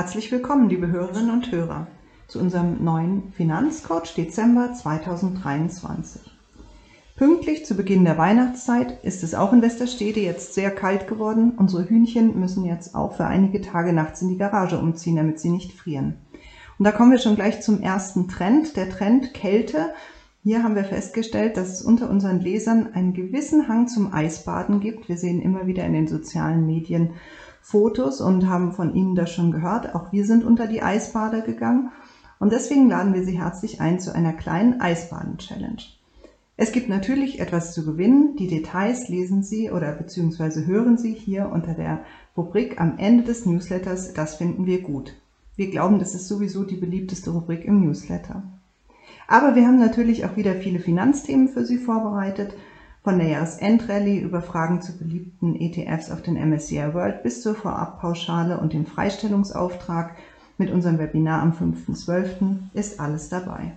Herzlich willkommen, liebe Hörerinnen und Hörer, zu unserem neuen Finanzcoach Dezember 2023. Pünktlich zu Beginn der Weihnachtszeit ist es auch in Westerstede jetzt sehr kalt geworden. Unsere Hühnchen müssen jetzt auch für einige Tage nachts in die Garage umziehen, damit sie nicht frieren. Und da kommen wir schon gleich zum ersten Trend, der Trend Kälte. Hier haben wir festgestellt, dass es unter unseren Lesern einen gewissen Hang zum Eisbaden gibt. Wir sehen immer wieder in den sozialen Medien Fotos und haben von Ihnen das schon gehört. Auch wir sind unter die Eisbader gegangen und deswegen laden wir Sie herzlich ein zu einer kleinen Eisbaden-Challenge. Es gibt natürlich etwas zu gewinnen. Die Details lesen Sie oder beziehungsweise hören Sie hier unter der Rubrik am Ende des Newsletters. Das finden wir gut. Wir glauben, das ist sowieso die beliebteste Rubrik im Newsletter. Aber wir haben natürlich auch wieder viele Finanzthemen für Sie vorbereitet von der Jahresendrallye über Fragen zu beliebten ETFs auf den MSCI World bis zur Vorabpauschale und dem Freistellungsauftrag mit unserem Webinar am 5.12. ist alles dabei.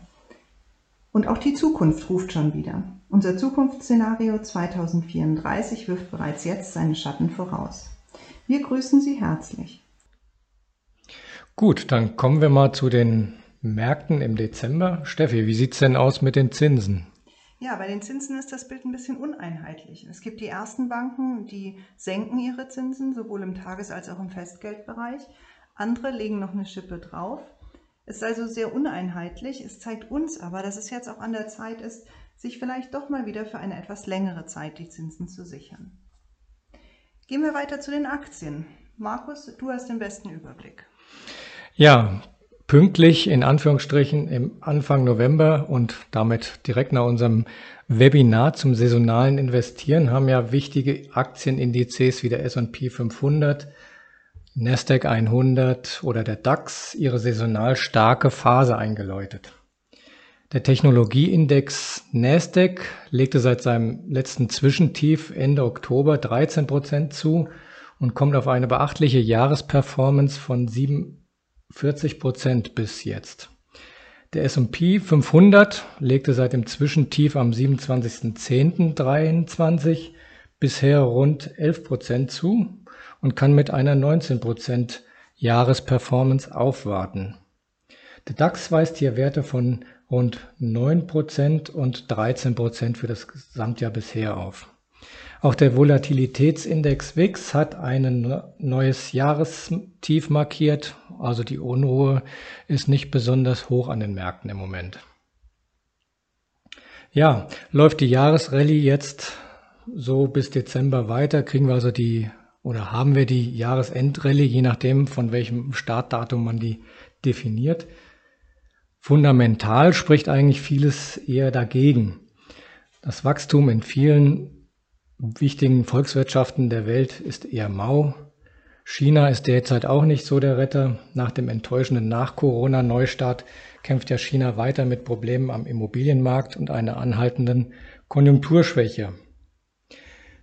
Und auch die Zukunft ruft schon wieder. Unser Zukunftsszenario 2034 wirft bereits jetzt seine Schatten voraus. Wir grüßen Sie herzlich. Gut, dann kommen wir mal zu den Märkten im Dezember. Steffi, wie sieht es denn aus mit den Zinsen? Ja, bei den Zinsen ist das Bild ein bisschen uneinheitlich. Es gibt die ersten Banken, die senken ihre Zinsen, sowohl im Tages- als auch im Festgeldbereich. Andere legen noch eine Schippe drauf. Es ist also sehr uneinheitlich. Es zeigt uns aber, dass es jetzt auch an der Zeit ist, sich vielleicht doch mal wieder für eine etwas längere Zeit die Zinsen zu sichern. Gehen wir weiter zu den Aktien. Markus, du hast den besten Überblick. Ja, pünktlich in Anführungsstrichen im Anfang November und damit direkt nach unserem Webinar zum saisonalen Investieren haben ja wichtige Aktienindizes wie der S&P 500, Nasdaq 100 oder der DAX ihre saisonal starke Phase eingeläutet. Der Technologieindex Nasdaq legte seit seinem letzten Zwischentief Ende Oktober 13 Prozent zu und kommt auf eine beachtliche Jahresperformance von 7 40 Prozent bis jetzt. Der S&P 500 legte seit dem Zwischentief am 27.10.23 bisher rund 11 Prozent zu und kann mit einer 19 Prozent Jahresperformance aufwarten. Der DAX weist hier Werte von rund 9 Prozent und 13 Prozent für das Gesamtjahr bisher auf. Auch der Volatilitätsindex WIX hat ein neues Jahrestief markiert. Also die Unruhe ist nicht besonders hoch an den Märkten im Moment. Ja, läuft die Jahresrallye jetzt so bis Dezember weiter, kriegen wir also die oder haben wir die Jahresendrallye, je nachdem von welchem Startdatum man die definiert. Fundamental spricht eigentlich vieles eher dagegen. Das Wachstum in vielen wichtigen Volkswirtschaften der Welt ist eher mau. China ist derzeit auch nicht so der Retter. Nach dem enttäuschenden Nach-Corona-Neustart kämpft ja China weiter mit Problemen am Immobilienmarkt und einer anhaltenden Konjunkturschwäche.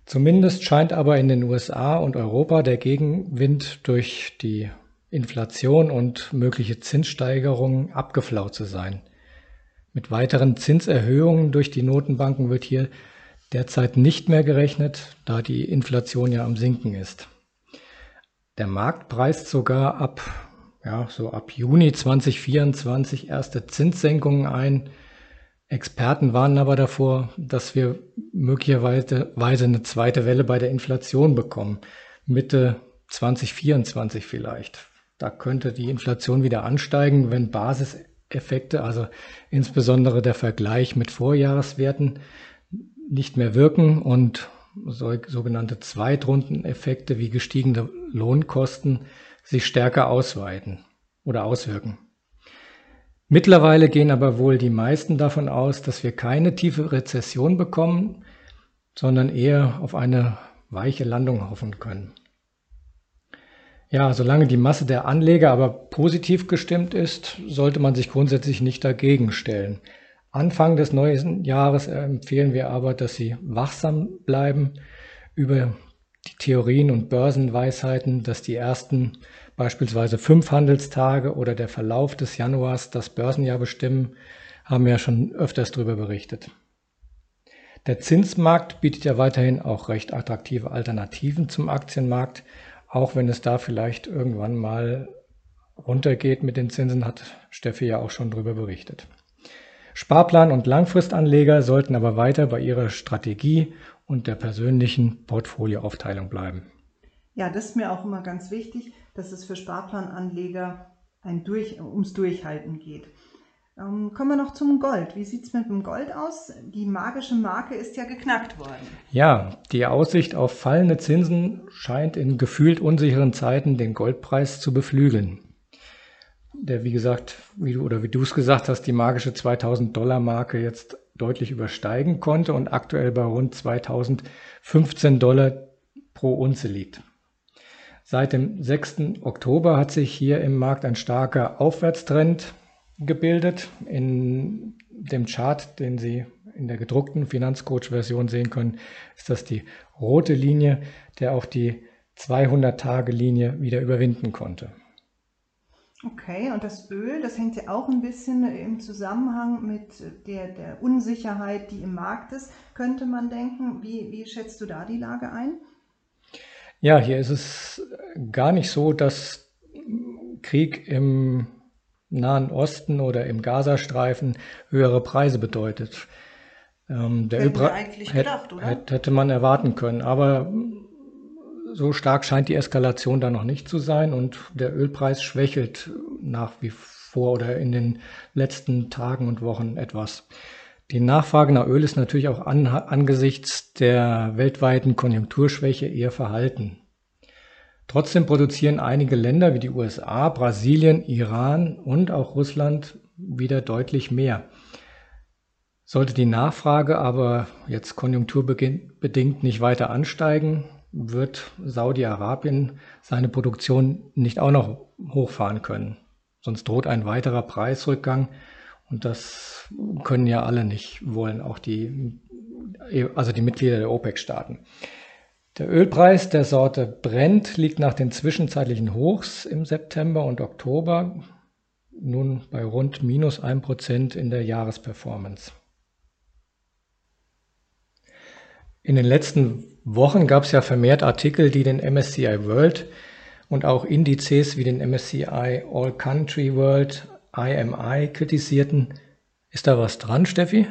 Zumindest scheint aber in den USA und Europa der Gegenwind durch die Inflation und mögliche Zinssteigerungen abgeflaut zu sein. Mit weiteren Zinserhöhungen durch die Notenbanken wird hier derzeit nicht mehr gerechnet, da die Inflation ja am Sinken ist. Der Markt preist sogar ab, ja, so ab Juni 2024 erste Zinssenkungen ein. Experten warnen aber davor, dass wir möglicherweise eine zweite Welle bei der Inflation bekommen. Mitte 2024 vielleicht. Da könnte die Inflation wieder ansteigen, wenn Basiseffekte, also insbesondere der Vergleich mit Vorjahreswerten, nicht mehr wirken und sogenannte Zweitrundeneffekte wie gestiegene Lohnkosten sich stärker ausweiten oder auswirken. Mittlerweile gehen aber wohl die meisten davon aus, dass wir keine tiefe Rezession bekommen, sondern eher auf eine weiche Landung hoffen können. Ja, solange die Masse der Anleger aber positiv gestimmt ist, sollte man sich grundsätzlich nicht dagegen stellen. Anfang des neuen Jahres empfehlen wir aber, dass Sie wachsam bleiben über die Theorien und Börsenweisheiten, dass die ersten beispielsweise fünf Handelstage oder der Verlauf des Januars das Börsenjahr bestimmen, haben wir ja schon öfters darüber berichtet. Der Zinsmarkt bietet ja weiterhin auch recht attraktive Alternativen zum Aktienmarkt, auch wenn es da vielleicht irgendwann mal runtergeht mit den Zinsen, hat Steffi ja auch schon drüber berichtet. Sparplan und Langfristanleger sollten aber weiter bei ihrer Strategie und der persönlichen Portfolioaufteilung bleiben. Ja, das ist mir auch immer ganz wichtig, dass es für Sparplananleger ein Durch, ums Durchhalten geht. Ähm, kommen wir noch zum Gold. Wie sieht es mit dem Gold aus? Die magische Marke ist ja geknackt worden. Ja, die Aussicht auf fallende Zinsen scheint in gefühlt unsicheren Zeiten den Goldpreis zu beflügeln. Der, wie gesagt, wie du oder wie du es gesagt hast, die magische 2000 Dollar Marke jetzt deutlich übersteigen konnte und aktuell bei rund 2015 Dollar pro Unze liegt. Seit dem 6. Oktober hat sich hier im Markt ein starker Aufwärtstrend gebildet. In dem Chart, den Sie in der gedruckten Finanzcoach-Version sehen können, ist das die rote Linie, der auch die 200-Tage-Linie wieder überwinden konnte. Okay, und das Öl, das hängt ja auch ein bisschen im Zusammenhang mit der, der Unsicherheit, die im Markt ist, könnte man denken. Wie, wie schätzt du da die Lage ein? Ja, hier ist es gar nicht so, dass Krieg im Nahen Osten oder im Gazastreifen höhere Preise bedeutet. Ähm, der Ölpreis eigentlich gedacht, oder? Hätte man erwarten können, aber so stark scheint die Eskalation da noch nicht zu sein und der Ölpreis schwächelt nach wie vor oder in den letzten Tagen und Wochen etwas. Die Nachfrage nach Öl ist natürlich auch an, angesichts der weltweiten Konjunkturschwäche eher verhalten. Trotzdem produzieren einige Länder wie die USA, Brasilien, Iran und auch Russland wieder deutlich mehr. Sollte die Nachfrage aber jetzt konjunkturbedingt nicht weiter ansteigen, wird Saudi-Arabien seine Produktion nicht auch noch hochfahren können. Sonst droht ein weiterer Preisrückgang und das können ja alle nicht wollen, auch die, also die Mitglieder der OPEC-Staaten. Der Ölpreis der Sorte Brent liegt nach den zwischenzeitlichen Hochs im September und Oktober nun bei rund minus 1% in der Jahresperformance. In den letzten Wochen gab es ja vermehrt Artikel, die den MSCI World und auch Indizes wie den MSCI All Country World IMI kritisierten. Ist da was dran, Steffi?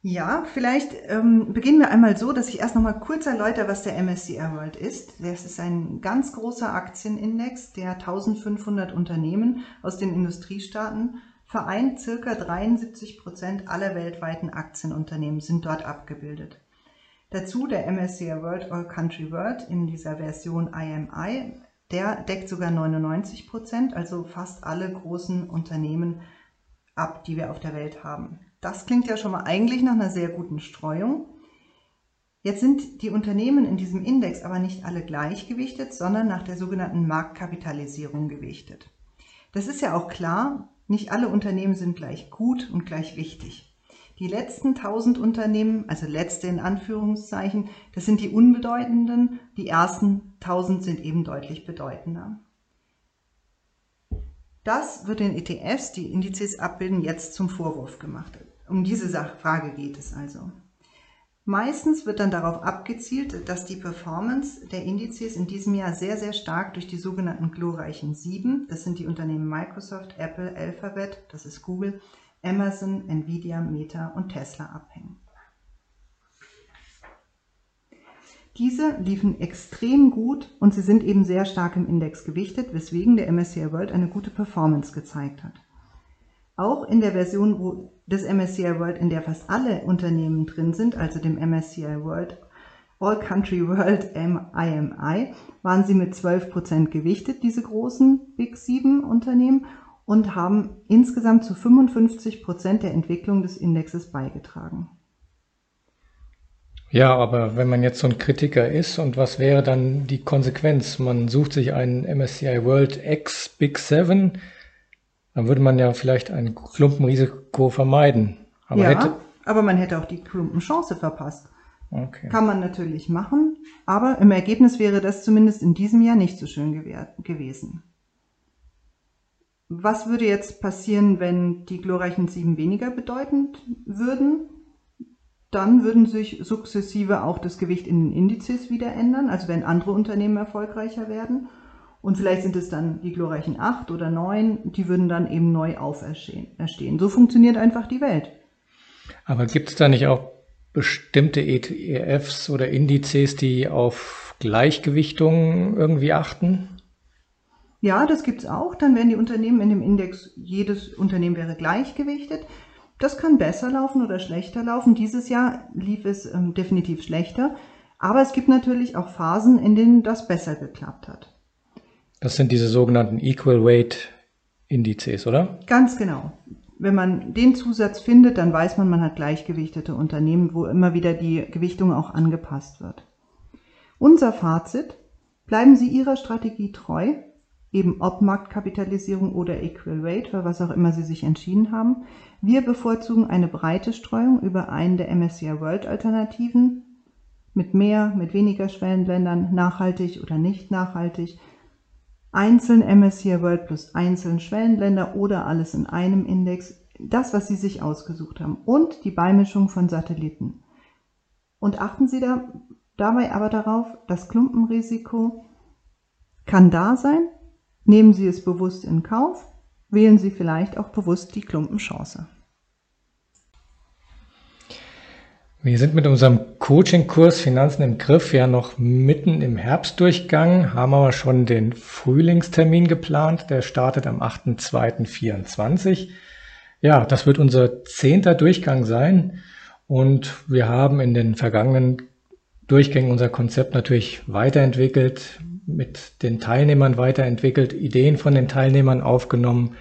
Ja, vielleicht ähm, beginnen wir einmal so, dass ich erst noch mal kurz erläutere, was der MSCI World ist. Das ist ein ganz großer Aktienindex, der 1500 Unternehmen aus den Industriestaaten vereint. Circa 73 Prozent aller weltweiten Aktienunternehmen sind dort abgebildet. Dazu der MSCI World All Country World in dieser Version IMI. Der deckt sogar 99 Prozent, also fast alle großen Unternehmen ab, die wir auf der Welt haben. Das klingt ja schon mal eigentlich nach einer sehr guten Streuung. Jetzt sind die Unternehmen in diesem Index aber nicht alle gleichgewichtet, sondern nach der sogenannten Marktkapitalisierung gewichtet. Das ist ja auch klar, nicht alle Unternehmen sind gleich gut und gleich wichtig. Die letzten 1000 Unternehmen, also letzte in Anführungszeichen, das sind die unbedeutenden, die ersten 1000 sind eben deutlich bedeutender. Das wird den ETFs, die Indizes abbilden, jetzt zum Vorwurf gemacht. Um diese Frage geht es also. Meistens wird dann darauf abgezielt, dass die Performance der Indizes in diesem Jahr sehr, sehr stark durch die sogenannten glorreichen Sieben, das sind die Unternehmen Microsoft, Apple, Alphabet, das ist Google, Amazon, Nvidia, Meta und Tesla abhängen. Diese liefen extrem gut und sie sind eben sehr stark im Index gewichtet, weswegen der MSCI World eine gute Performance gezeigt hat. Auch in der Version des MSCI World, in der fast alle Unternehmen drin sind, also dem MSCI World All Country World IMI, waren sie mit 12% gewichtet, diese großen Big 7 Unternehmen, und haben insgesamt zu 55% der Entwicklung des Indexes beigetragen. Ja, aber wenn man jetzt so ein Kritiker ist und was wäre dann die Konsequenz? Man sucht sich einen MSCI World X Big 7, dann würde man ja vielleicht ein Klumpenrisiko vermeiden. Aber ja, hätte... aber man hätte auch die Klumpenchance verpasst. Okay. Kann man natürlich machen, aber im Ergebnis wäre das zumindest in diesem Jahr nicht so schön gewesen. Was würde jetzt passieren, wenn die glorreichen sieben weniger bedeutend würden? Dann würden sich sukzessive auch das Gewicht in den Indizes wieder ändern, also wenn andere Unternehmen erfolgreicher werden. Und vielleicht sind es dann die glorreichen acht oder neun, die würden dann eben neu auferstehen. So funktioniert einfach die Welt. Aber gibt es da nicht auch bestimmte ETFs oder Indizes, die auf Gleichgewichtung irgendwie achten? Ja, das gibt es auch. Dann werden die Unternehmen in dem Index, jedes Unternehmen wäre gleichgewichtet. Das kann besser laufen oder schlechter laufen. Dieses Jahr lief es ähm, definitiv schlechter. Aber es gibt natürlich auch Phasen, in denen das besser geklappt hat. Das sind diese sogenannten Equal Weight Indizes, oder? Ganz genau. Wenn man den Zusatz findet, dann weiß man, man hat gleichgewichtete Unternehmen, wo immer wieder die Gewichtung auch angepasst wird. Unser Fazit, bleiben Sie Ihrer Strategie treu, eben ob Marktkapitalisierung oder Equal Weight, für was auch immer Sie sich entschieden haben. Wir bevorzugen eine breite Streuung über einen der MSCI World Alternativen, mit mehr, mit weniger Schwellenländern, nachhaltig oder nicht nachhaltig, einzeln MSCI World plus einzeln Schwellenländer oder alles in einem Index, das, was Sie sich ausgesucht haben. Und die Beimischung von Satelliten. Und achten Sie da, dabei aber darauf, das Klumpenrisiko kann da sein, nehmen Sie es bewusst in Kauf, wählen Sie vielleicht auch bewusst die Klumpenchance. Wir sind mit unserem Coaching-Kurs Finanzen im Griff ja noch mitten im Herbstdurchgang, haben aber schon den Frühlingstermin geplant. Der startet am 8.2.24. Ja, das wird unser zehnter Durchgang sein. Und wir haben in den vergangenen Durchgängen unser Konzept natürlich weiterentwickelt, mit den Teilnehmern weiterentwickelt, Ideen von den Teilnehmern aufgenommen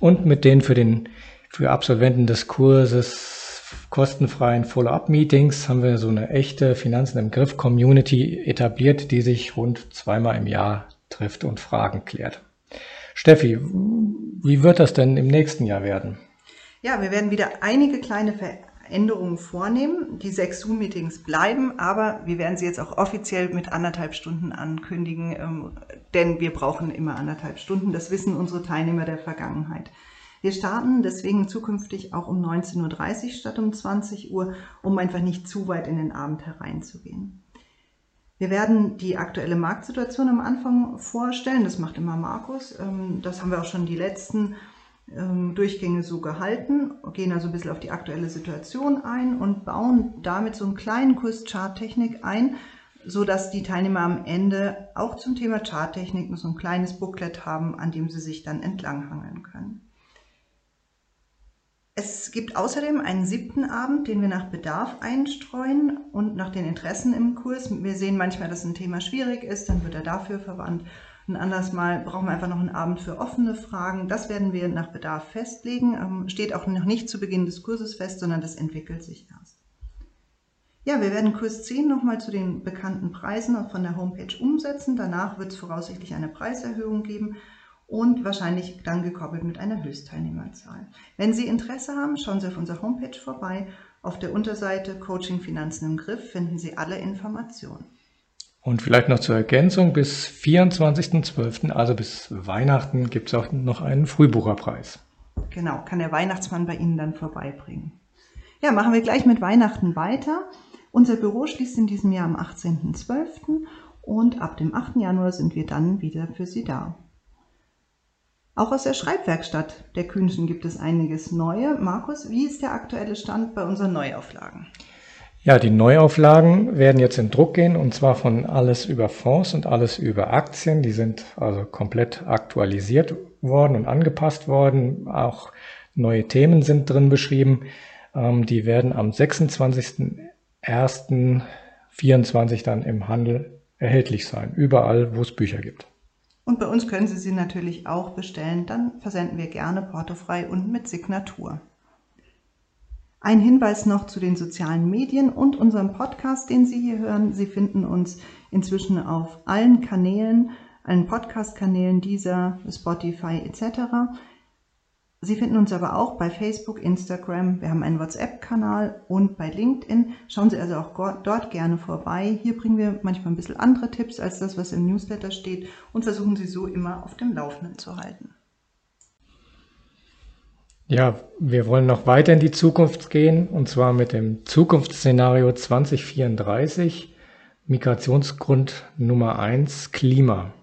und mit denen für den, für Absolventen des Kurses kostenfreien Follow-up-Meetings haben wir so eine echte Finanzen im Griff Community etabliert, die sich rund zweimal im Jahr trifft und Fragen klärt. Steffi, wie wird das denn im nächsten Jahr werden? Ja, wir werden wieder einige kleine Veränderungen vornehmen. Die sechs Zoom-Meetings bleiben, aber wir werden sie jetzt auch offiziell mit anderthalb Stunden ankündigen, ähm, denn wir brauchen immer anderthalb Stunden. Das wissen unsere Teilnehmer der Vergangenheit. Wir starten deswegen zukünftig auch um 19.30 Uhr statt um 20 Uhr, um einfach nicht zu weit in den Abend hereinzugehen. Wir werden die aktuelle Marktsituation am Anfang vorstellen. Das macht immer Markus. Ähm, das haben wir auch schon die letzten Durchgänge so gehalten, gehen also ein bisschen auf die aktuelle Situation ein und bauen damit so einen kleinen Kurs Charttechnik ein, so dass die Teilnehmer am Ende auch zum Thema Charttechnik so ein kleines Booklet haben, an dem sie sich dann entlanghangeln können. Es gibt außerdem einen siebten Abend, den wir nach Bedarf einstreuen und nach den Interessen im Kurs. Wir sehen manchmal, dass ein Thema schwierig ist, dann wird er dafür verwandt. Ein anderes Mal brauchen wir einfach noch einen Abend für offene Fragen. Das werden wir nach Bedarf festlegen. Ähm, steht auch noch nicht zu Beginn des Kurses fest, sondern das entwickelt sich erst. Ja, wir werden Kurs 10 nochmal zu den bekannten Preisen von der Homepage umsetzen. Danach wird es voraussichtlich eine Preiserhöhung geben und wahrscheinlich dann gekoppelt mit einer Höchstteilnehmerzahl. Wenn Sie Interesse haben, schauen Sie auf unserer Homepage vorbei. Auf der Unterseite Coaching Finanzen im Griff finden Sie alle Informationen. Und vielleicht noch zur Ergänzung, bis 24.12., also bis Weihnachten, gibt es auch noch einen Frühbucherpreis. Genau, kann der Weihnachtsmann bei Ihnen dann vorbeibringen. Ja, machen wir gleich mit Weihnachten weiter. Unser Büro schließt in diesem Jahr am 18.12. und ab dem 8. Januar sind wir dann wieder für Sie da. Auch aus der Schreibwerkstatt der Kühnchen gibt es einiges Neue. Markus, wie ist der aktuelle Stand bei unseren Neuauflagen? Ja, die Neuauflagen werden jetzt in Druck gehen und zwar von alles über Fonds und alles über Aktien. Die sind also komplett aktualisiert worden und angepasst worden. Auch neue Themen sind drin beschrieben. Ähm, die werden am 26.01.24 dann im Handel erhältlich sein, überall, wo es Bücher gibt. Und bei uns können Sie sie natürlich auch bestellen, dann versenden wir gerne portofrei und mit Signatur. Ein Hinweis noch zu den sozialen Medien und unserem Podcast, den Sie hier hören. Sie finden uns inzwischen auf allen Kanälen, allen Podcast-Kanälen dieser, Spotify etc. Sie finden uns aber auch bei Facebook, Instagram, wir haben einen WhatsApp-Kanal und bei LinkedIn. Schauen Sie also auch dort gerne vorbei. Hier bringen wir manchmal ein bisschen andere Tipps als das, was im Newsletter steht und versuchen Sie so immer auf dem Laufenden zu halten. Ja, wir wollen noch weiter in die Zukunft gehen und zwar mit dem Zukunftsszenario 2034, Migrationsgrund Nummer 1, Klima.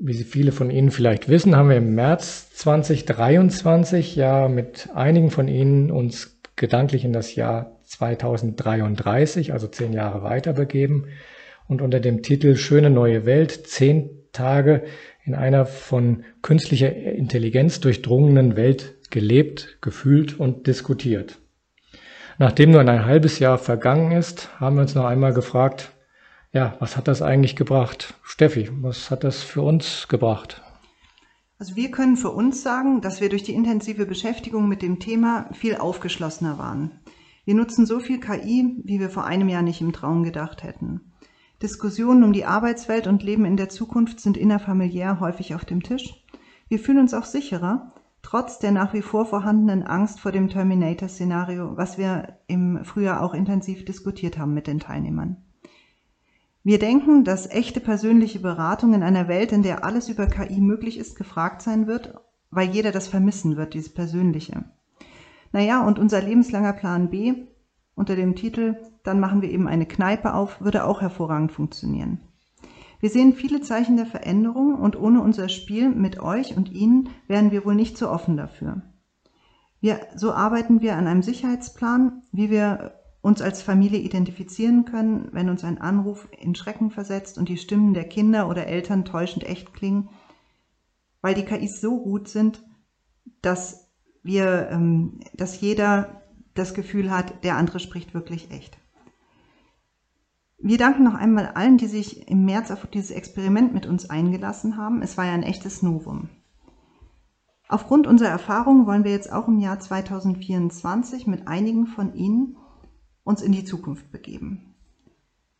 Wie Sie viele von Ihnen vielleicht wissen, haben wir im März 2023 ja mit einigen von Ihnen uns gedanklich in das Jahr 2033, also zehn Jahre weiter begeben und unter dem Titel Schöne neue Welt, zehn Tage in einer von künstlicher Intelligenz durchdrungenen Welt gelebt, gefühlt und diskutiert. Nachdem nur ein halbes Jahr vergangen ist, haben wir uns noch einmal gefragt, ja, was hat das eigentlich gebracht? Steffi, was hat das für uns gebracht? Also wir können für uns sagen, dass wir durch die intensive Beschäftigung mit dem Thema viel aufgeschlossener waren. Wir nutzen so viel KI, wie wir vor einem Jahr nicht im Traum gedacht hätten. Diskussionen um die Arbeitswelt und Leben in der Zukunft sind innerfamiliär häufig auf dem Tisch. Wir fühlen uns auch sicherer, trotz der nach wie vor vorhandenen Angst vor dem Terminator-Szenario, was wir im Frühjahr auch intensiv diskutiert haben mit den Teilnehmern. Wir denken, dass echte persönliche Beratung in einer Welt, in der alles über KI möglich ist, gefragt sein wird, weil jeder das vermissen wird, dieses Persönliche. Naja, und unser lebenslanger Plan B unter dem Titel Dann machen wir eben eine Kneipe auf, würde auch hervorragend funktionieren. Wir sehen viele Zeichen der Veränderung und ohne unser Spiel mit euch und Ihnen wären wir wohl nicht so offen dafür. Wir, so arbeiten wir an einem Sicherheitsplan, wie wir uns als Familie identifizieren können, wenn uns ein Anruf in Schrecken versetzt und die Stimmen der Kinder oder Eltern täuschend echt klingen, weil die KIs so gut sind, dass wir, ähm, dass jeder das Gefühl hat, der andere spricht wirklich echt. Wir danken noch einmal allen, die sich im März auf dieses Experiment mit uns eingelassen haben. Es war ja ein echtes Novum. Aufgrund unserer Erfahrungen wollen wir jetzt auch im Jahr 2024 mit einigen von Ihnen uns in die Zukunft begeben.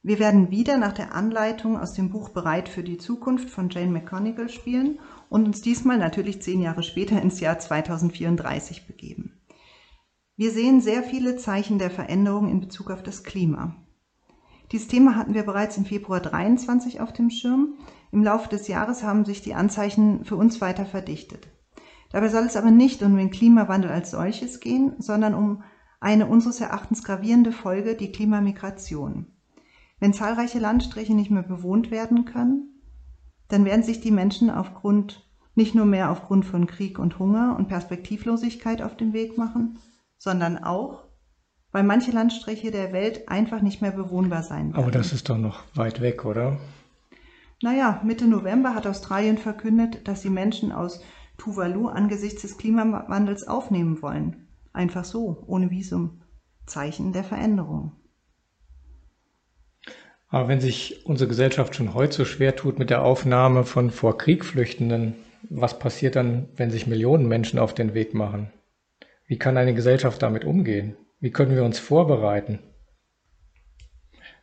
Wir werden wieder nach der Anleitung aus dem Buch Bereit für die Zukunft von Jane McConigal spielen und uns diesmal natürlich zehn Jahre später ins Jahr 2034 begeben. Wir sehen sehr viele Zeichen der Veränderung in Bezug auf das Klima. Dieses Thema hatten wir bereits im Februar 23 auf dem Schirm. Im Laufe des Jahres haben sich die Anzeichen für uns weiter verdichtet. Dabei soll es aber nicht um den Klimawandel als solches gehen, sondern um eine unseres Erachtens gravierende Folge, die Klimamigration. Wenn zahlreiche Landstriche nicht mehr bewohnt werden können, dann werden sich die Menschen aufgrund, nicht nur mehr aufgrund von Krieg und Hunger und Perspektivlosigkeit auf den Weg machen, sondern auch, weil manche Landstriche der Welt einfach nicht mehr bewohnbar sein werden. Aber das ist doch noch weit weg, oder? Naja, Mitte November hat Australien verkündet, dass sie Menschen aus Tuvalu angesichts des Klimawandels aufnehmen wollen. Einfach so, ohne Visum. Zeichen der Veränderung. Aber wenn sich unsere Gesellschaft schon heute so schwer tut mit der Aufnahme von vor Krieg Flüchtenden, was passiert dann, wenn sich Millionen Menschen auf den Weg machen? Wie kann eine Gesellschaft damit umgehen? Wie können wir uns vorbereiten?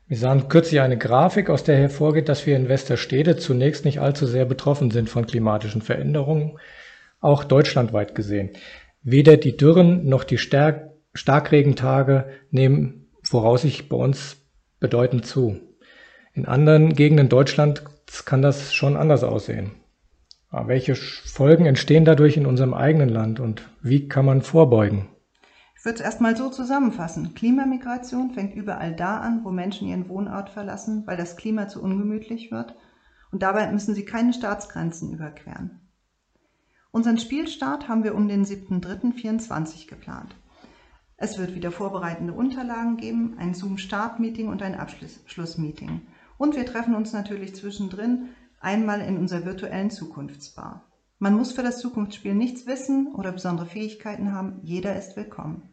Wir sahen kürzlich eine Grafik, aus der hervorgeht, dass wir in Westerstede zunächst nicht allzu sehr betroffen sind von klimatischen Veränderungen, auch deutschlandweit gesehen. Weder die Dürren noch die Stark Starkregentage nehmen voraussichtlich bei uns bedeutend zu. In anderen Gegenden Deutschlands kann das schon anders aussehen. Aber welche Folgen entstehen dadurch in unserem eigenen Land und wie kann man vorbeugen? Ich würde es erstmal so zusammenfassen. Klimamigration fängt überall da an, wo Menschen ihren Wohnort verlassen, weil das Klima zu ungemütlich wird. Und dabei müssen sie keine Staatsgrenzen überqueren. Unseren Spielstart haben wir um den 7.3.24 geplant. Es wird wieder vorbereitende Unterlagen geben, ein Zoom-Start-Meeting und ein Abschlussmeeting. Und wir treffen uns natürlich zwischendrin einmal in unserer virtuellen Zukunftsbar. Man muss für das Zukunftsspiel nichts wissen oder besondere Fähigkeiten haben, jeder ist willkommen.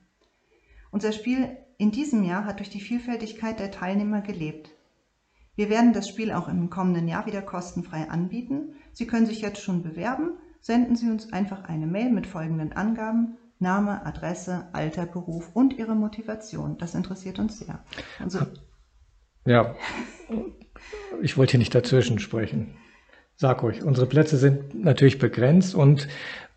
Unser Spiel in diesem Jahr hat durch die Vielfältigkeit der Teilnehmer gelebt. Wir werden das Spiel auch im kommenden Jahr wieder kostenfrei anbieten. Sie können sich jetzt schon bewerben. Senden Sie uns einfach eine Mail mit folgenden Angaben. Name, Adresse, Alter, Beruf und Ihre Motivation. Das interessiert uns sehr. Also, ja, ich wollte hier nicht dazwischen sprechen. Sag ruhig, unsere Plätze sind natürlich begrenzt und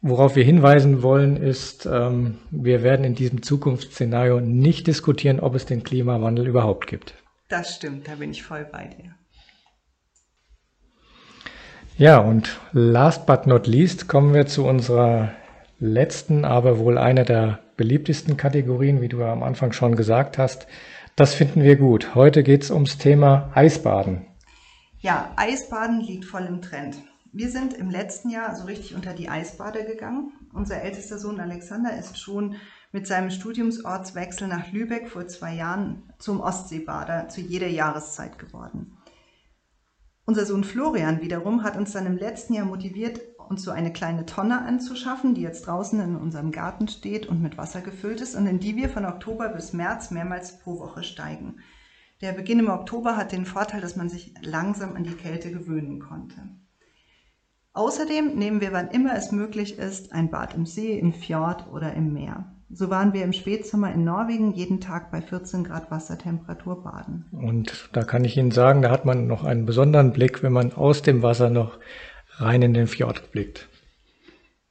worauf wir hinweisen wollen, ist, ähm, wir werden in diesem Zukunftsszenario nicht diskutieren, ob es den Klimawandel überhaupt gibt. Das stimmt, da bin ich voll bei dir. Ja, und last but not least kommen wir zu unserer letzten, aber wohl einer der beliebtesten Kategorien, wie du am Anfang schon gesagt hast. Das finden wir gut. Heute geht es ums Thema Eisbaden. Ja, Eisbaden liegt voll im Trend. Wir sind im letzten Jahr so richtig unter die Eisbade gegangen. Unser ältester Sohn Alexander ist schon mit seinem Studiumsortswechsel nach Lübeck vor zwei Jahren zum Ostseebader zu jeder Jahreszeit geworden. Unser Sohn Florian wiederum hat uns dann im letzten Jahr motiviert, uns so eine kleine Tonne anzuschaffen, die jetzt draußen in unserem Garten steht und mit Wasser gefüllt ist und in die wir von Oktober bis März mehrmals pro Woche steigen. Der Beginn im Oktober hat den Vorteil, dass man sich langsam an die Kälte gewöhnen konnte. Außerdem nehmen wir, wann immer es möglich ist, ein Bad im See, im Fjord oder im Meer. So waren wir im Spätsommer in Norwegen jeden Tag bei 14 Grad Wassertemperatur baden. Und da kann ich Ihnen sagen, da hat man noch einen besonderen Blick, wenn man aus dem Wasser noch rein in den Fjord blickt.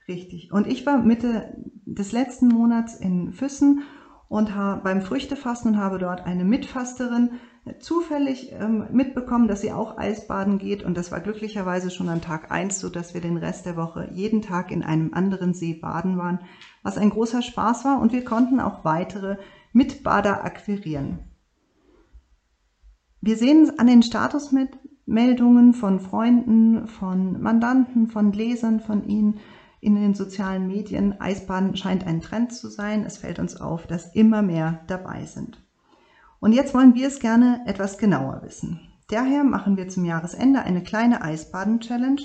Richtig. Und ich war Mitte des letzten Monats in Füssen und beim Früchtefasten und habe dort eine Mitfasterin zufällig ähm, mitbekommen, dass sie auch Eisbaden geht und das war glücklicherweise schon an Tag 1, so dass wir den Rest der Woche jeden Tag in einem anderen See baden waren, was ein großer Spaß war und wir konnten auch weitere Mitbader akquirieren. Wir sehen an den Statusmeldungen von Freunden, von Mandanten, von Lesern von ihnen, in den sozialen Medien. Eisbaden scheint ein Trend zu sein. Es fällt uns auf, dass immer mehr dabei sind. Und jetzt wollen wir es gerne etwas genauer wissen. Daher machen wir zum Jahresende eine kleine Eisbaden-Challenge.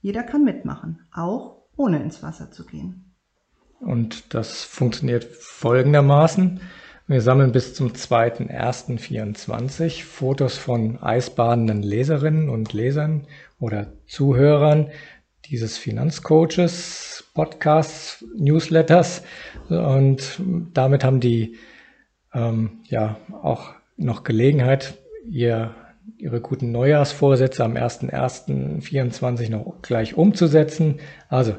Jeder kann mitmachen, auch ohne ins Wasser zu gehen. Und das funktioniert folgendermaßen. Wir sammeln bis zum 2.1.24 Fotos von eisbadenden Leserinnen und Lesern oder Zuhörern dieses Finanzcoaches, Podcasts, Newsletters. Und damit haben die ähm, ja auch noch Gelegenheit, ihr, ihre guten Neujahrsvorsätze am 1.1.24 noch gleich umzusetzen. Also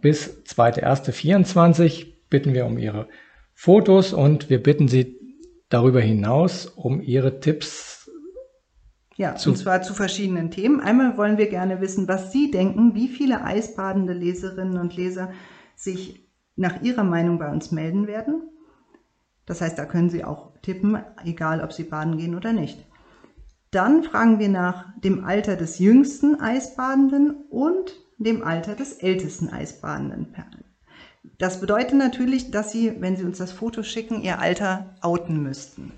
bis 2.1.24 bitten wir um ihre Fotos und wir bitten sie darüber hinaus um ihre Tipps. Ja, zu und zwar zu verschiedenen Themen. Einmal wollen wir gerne wissen, was Sie denken, wie viele eisbadende Leserinnen und Leser sich nach Ihrer Meinung bei uns melden werden. Das heißt, da können Sie auch tippen, egal ob Sie baden gehen oder nicht. Dann fragen wir nach dem Alter des jüngsten Eisbadenden und dem Alter des ältesten Eisbadenden. Das bedeutet natürlich, dass Sie, wenn Sie uns das Foto schicken, Ihr Alter outen müssten.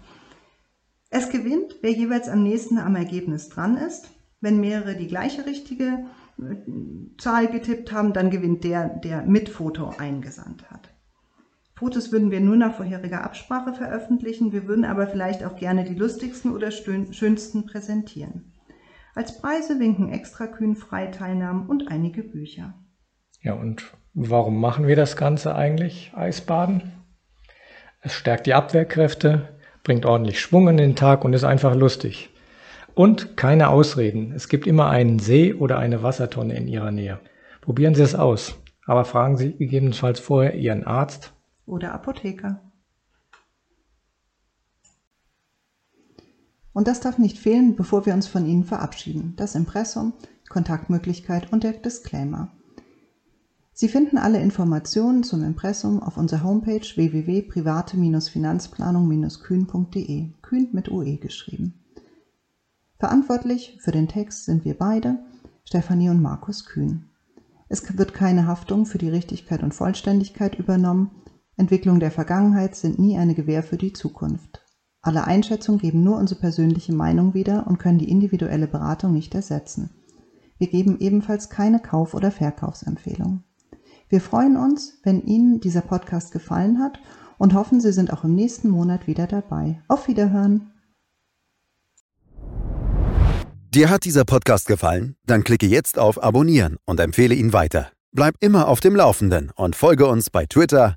Es gewinnt, wer jeweils am nächsten am Ergebnis dran ist. Wenn mehrere die gleiche richtige äh, Zahl getippt haben, dann gewinnt der, der mit Foto eingesandt hat. Fotos würden wir nur nach vorheriger Absprache veröffentlichen, wir würden aber vielleicht auch gerne die lustigsten oder schönsten präsentieren. Als Preise winken extra kühn Freiteilnahmen und einige Bücher. Ja, und warum machen wir das Ganze eigentlich, Eisbaden? Es stärkt die Abwehrkräfte, bringt ordentlich Schwung in den Tag und ist einfach lustig. Und keine Ausreden. Es gibt immer einen See oder eine Wassertonne in Ihrer Nähe. Probieren Sie es aus. Aber fragen Sie gegebenenfalls vorher Ihren Arzt oder Apotheker. Und das darf nicht fehlen, bevor wir uns von Ihnen verabschieden. Das Impressum, Kontaktmöglichkeit und der Disclaimer. Sie finden alle Informationen zum Impressum auf unserer Homepage www.private-finanzplanung-kühn.de, kühn mit UE geschrieben. Verantwortlich für den Text sind wir beide, Stefanie und Markus Kühn. Es wird keine Haftung für die Richtigkeit und Vollständigkeit übernommen, Entwicklungen der Vergangenheit sind nie eine Gewähr für die Zukunft. Alle Einschätzungen geben nur unsere persönliche Meinung wieder und können die individuelle Beratung nicht ersetzen. Wir geben ebenfalls keine Kauf- oder Verkaufsempfehlung. Wir freuen uns, wenn Ihnen dieser Podcast gefallen hat und hoffen, Sie sind auch im nächsten Monat wieder dabei. Auf Wiederhören! Dir hat dieser Podcast gefallen? Dann klicke jetzt auf Abonnieren und empfehle ihn weiter. Bleib immer auf dem Laufenden und folge uns bei Twitter,